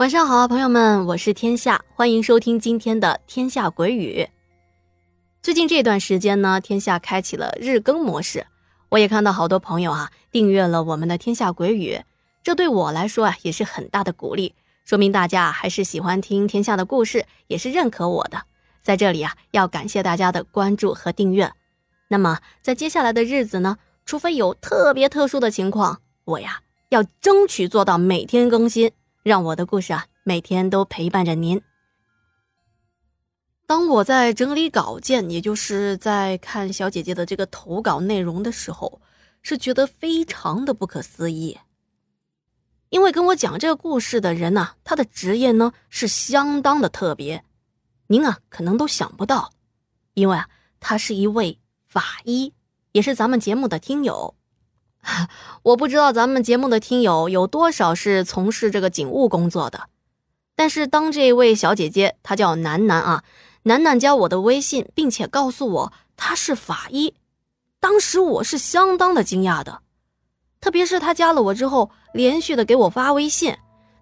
晚上好，朋友们，我是天下，欢迎收听今天的《天下鬼语》。最近这段时间呢，天下开启了日更模式，我也看到好多朋友啊订阅了我们的《天下鬼语》，这对我来说啊也是很大的鼓励，说明大家还是喜欢听天下的故事，也是认可我的。在这里啊，要感谢大家的关注和订阅。那么在接下来的日子呢，除非有特别特殊的情况，我呀要争取做到每天更新。让我的故事啊，每天都陪伴着您。当我在整理稿件，也就是在看小姐姐的这个投稿内容的时候，是觉得非常的不可思议。因为跟我讲这个故事的人呢，他的职业呢是相当的特别，您啊可能都想不到，因为啊他是一位法医，也是咱们节目的听友。我不知道咱们节目的听友有多少是从事这个警务工作的，但是当这位小姐姐她叫楠楠啊，楠楠加我的微信，并且告诉我她是法医，当时我是相当的惊讶的，特别是她加了我之后，连续的给我发微信，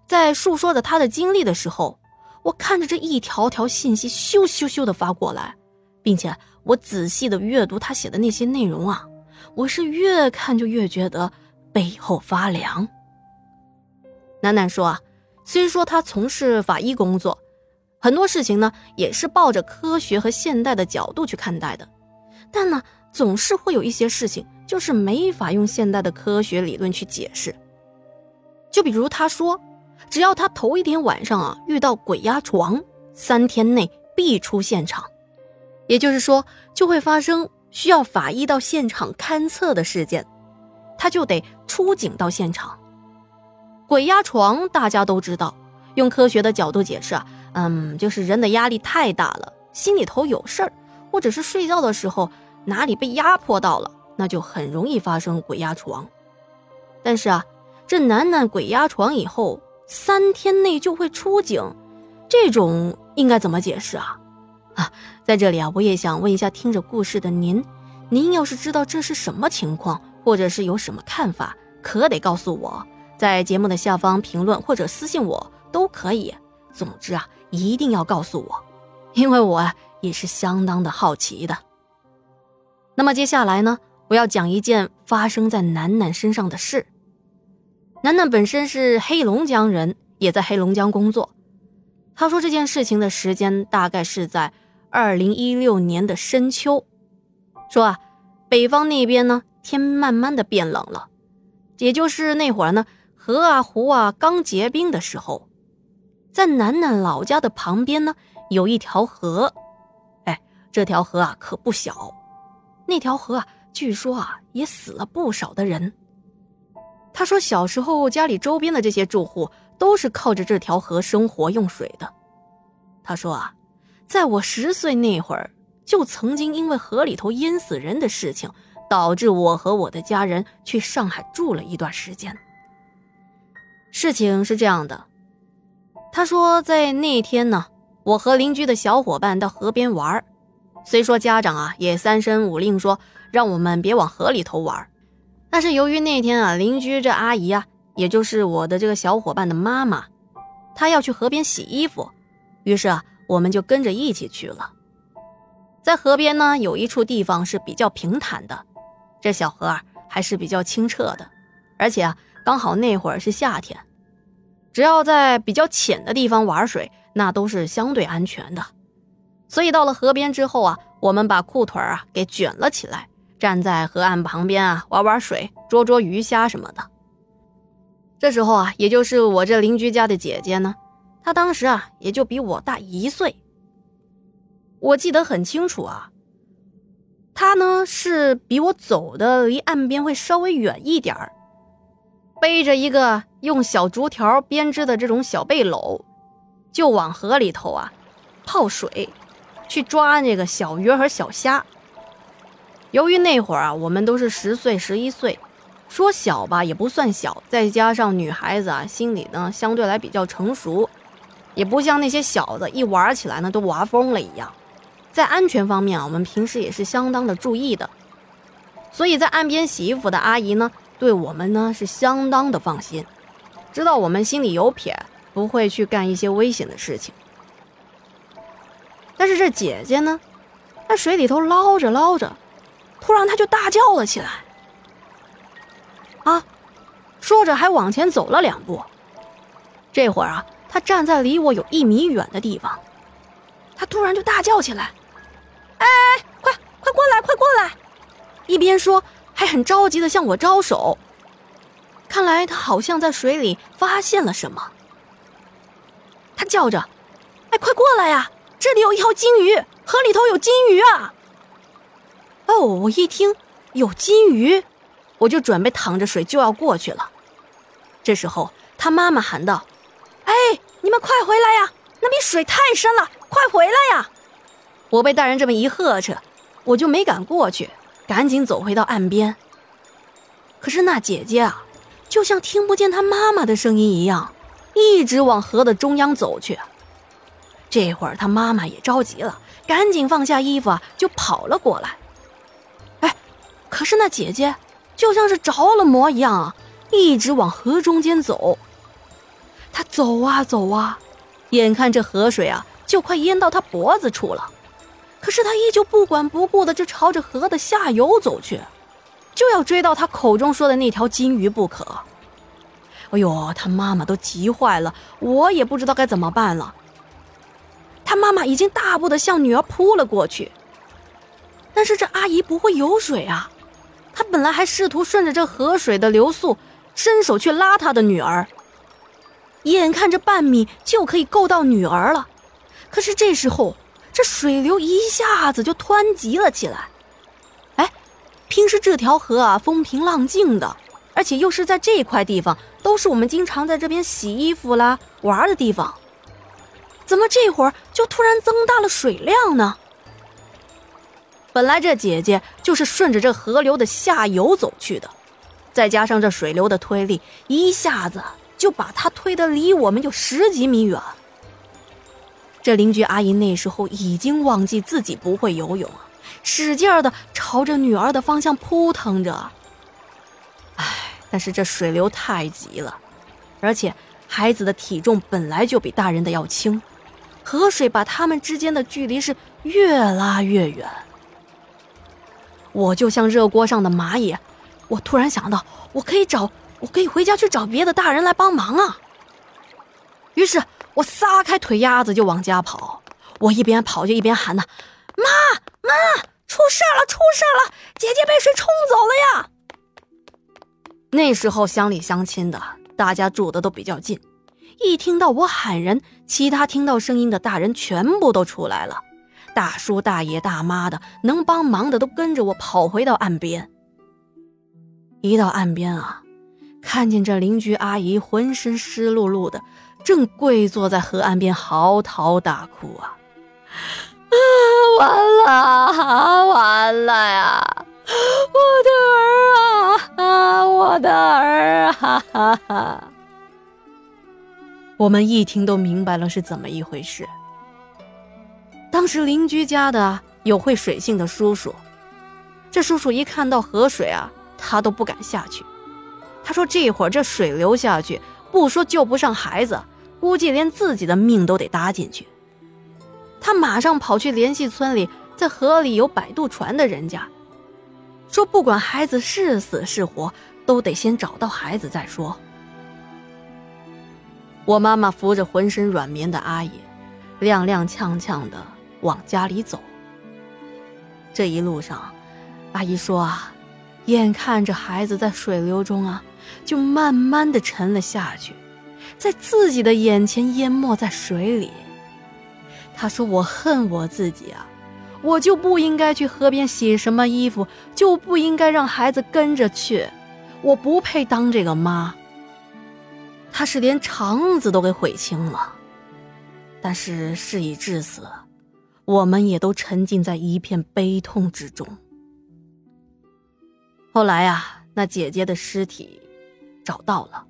在述说着她的经历的时候，我看着这一条条信息咻咻咻的发过来，并且我仔细的阅读她写的那些内容啊。我是越看就越觉得背后发凉。楠楠说啊，虽说他从事法医工作，很多事情呢也是抱着科学和现代的角度去看待的，但呢总是会有一些事情就是没法用现代的科学理论去解释。就比如他说，只要他头一天晚上啊遇到鬼压床，三天内必出现场，也就是说就会发生。需要法医到现场勘测的事件，他就得出警到现场。鬼压床大家都知道，用科学的角度解释啊，嗯，就是人的压力太大了，心里头有事儿，或者是睡觉的时候哪里被压迫到了，那就很容易发生鬼压床。但是啊，这楠楠鬼压床以后三天内就会出警，这种应该怎么解释啊？啊，在这里啊，我也想问一下听着故事的您，您要是知道这是什么情况，或者是有什么看法，可得告诉我，在节目的下方评论或者私信我都可以。总之啊，一定要告诉我，因为我啊也是相当的好奇的。那么接下来呢，我要讲一件发生在楠楠身上的事。楠楠本身是黑龙江人，也在黑龙江工作。他说这件事情的时间大概是在。二零一六年的深秋，说啊，北方那边呢，天慢慢的变冷了，也就是那会儿呢，河啊湖啊刚结冰的时候，在楠楠老家的旁边呢，有一条河，哎，这条河啊可不小，那条河啊，据说啊也死了不少的人。他说小时候家里周边的这些住户都是靠着这条河生活用水的。他说啊。在我十岁那会儿，就曾经因为河里头淹死人的事情，导致我和我的家人去上海住了一段时间。事情是这样的，他说在那天呢，我和邻居的小伙伴到河边玩，虽说家长啊也三声五令说让我们别往河里头玩，但是由于那天啊邻居这阿姨啊，也就是我的这个小伙伴的妈妈，她要去河边洗衣服，于是啊。我们就跟着一起去了，在河边呢，有一处地方是比较平坦的，这小河啊还是比较清澈的，而且啊刚好那会儿是夏天，只要在比较浅的地方玩水，那都是相对安全的。所以到了河边之后啊，我们把裤腿啊给卷了起来，站在河岸旁边啊玩玩水、捉捉鱼虾什么的。这时候啊，也就是我这邻居家的姐姐呢。他当时啊，也就比我大一岁。我记得很清楚啊。他呢是比我走的离岸边会稍微远一点儿，背着一个用小竹条编织的这种小背篓，就往河里头啊泡水，去抓那个小鱼和小虾。由于那会儿啊，我们都是十岁、十一岁，说小吧也不算小，再加上女孩子啊，心里呢相对来比较成熟。也不像那些小子一玩起来呢都玩疯了一样，在安全方面啊，我们平时也是相当的注意的，所以在岸边洗衣服的阿姨呢，对我们呢是相当的放心，知道我们心里有撇，不会去干一些危险的事情。但是这姐姐呢，在水里头捞着捞着，突然她就大叫了起来。啊，说着还往前走了两步。这会儿啊，他站在离我有一米远的地方，他突然就大叫起来：“哎，快快过来，快过来！”一边说，还很着急的向我招手。看来他好像在水里发现了什么。他叫着：“哎，快过来呀！这里有一条金鱼，河里头有金鱼啊！”哦，我一听有金鱼，我就准备淌着水就要过去了。这时候，他妈妈喊道：“哎，你们快回来呀！那边水太深了，快回来呀！”我被大人这么一呵斥，我就没敢过去，赶紧走回到岸边。可是那姐姐啊！就像听不见她妈妈的声音一样，一直往河的中央走去。这会儿她妈妈也着急了，赶紧放下衣服，就跑了过来。哎，可是那姐姐就像是着了魔一样啊，一直往河中间走。他走啊走啊，眼看这河水啊就快淹到他脖子处了，可是他依旧不管不顾的就朝着河的下游走去。就要追到他口中说的那条金鱼不可。哎呦，他妈妈都急坏了，我也不知道该怎么办了。他妈妈已经大步的向女儿扑了过去，但是这阿姨不会游水啊。她本来还试图顺着这河水的流速伸手去拉她的女儿，眼看着半米就可以够到女儿了，可是这时候这水流一下子就湍急了起来。哎平时这条河啊，风平浪静的，而且又是在这块地方，都是我们经常在这边洗衣服啦、玩的地方。怎么这会儿就突然增大了水量呢？本来这姐姐就是顺着这河流的下游走去的，再加上这水流的推力，一下子就把他推得离我们有十几米远。这邻居阿姨那时候已经忘记自己不会游泳。使劲儿的朝着女儿的方向扑腾着，唉，但是这水流太急了，而且孩子的体重本来就比大人的要轻，河水把他们之间的距离是越拉越远。我就像热锅上的蚂蚁，我突然想到，我可以找，我可以回家去找别的大人来帮忙啊。于是我撒开腿丫子就往家跑，我一边跑就一边喊呢：“妈妈！”出事了！出事了！姐姐被水冲走了呀！那时候乡里乡亲的，大家住的都比较近，一听到我喊人，其他听到声音的大人全部都出来了，大叔、大爷、大妈的，能帮忙的都跟着我跑回到岸边。一到岸边啊，看见这邻居阿姨浑身湿漉漉的，正跪坐在河岸边嚎啕大哭啊。啊，完了，完了呀！我的儿啊，啊，我的儿啊！哈哈哈。我们一听都明白了是怎么一回事。当时邻居家的有会水性的叔叔，这叔叔一看到河水啊，他都不敢下去。他说：“这会儿这水流下去，不说救不上孩子，估计连自己的命都得搭进去。”他马上跑去联系村里在河里有摆渡船的人家，说不管孩子是死是活，都得先找到孩子再说。我妈妈扶着浑身软绵的阿姨，踉踉跄跄的往家里走。这一路上，阿姨说啊，眼看着孩子在水流中啊，就慢慢的沉了下去，在自己的眼前淹没在水里。他说：“我恨我自己啊，我就不应该去河边洗什么衣服，就不应该让孩子跟着去，我不配当这个妈。”他是连肠子都给悔青了。但是事已至此，我们也都沉浸在一片悲痛之中。后来啊，那姐姐的尸体找到了。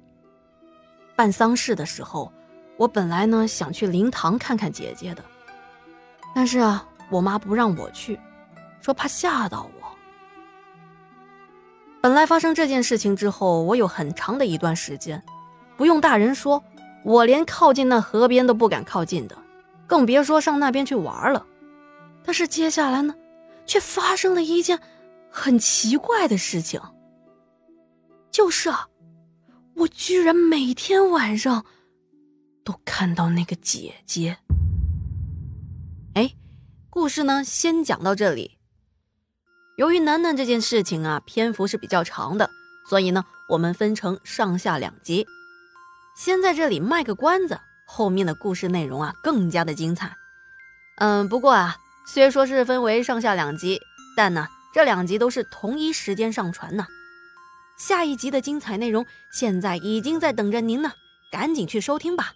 办丧事的时候，我本来呢想去灵堂看看姐姐的。但是啊，我妈不让我去，说怕吓到我。本来发生这件事情之后，我有很长的一段时间，不用大人说，我连靠近那河边都不敢靠近的，更别说上那边去玩了。但是接下来呢，却发生了一件很奇怪的事情，就是啊，我居然每天晚上都看到那个姐姐。哎，故事呢，先讲到这里。由于楠楠这件事情啊，篇幅是比较长的，所以呢，我们分成上下两集。先在这里卖个关子，后面的故事内容啊，更加的精彩。嗯，不过啊，虽说是分为上下两集，但呢，这两集都是同一时间上传呢。下一集的精彩内容现在已经在等着您呢，赶紧去收听吧。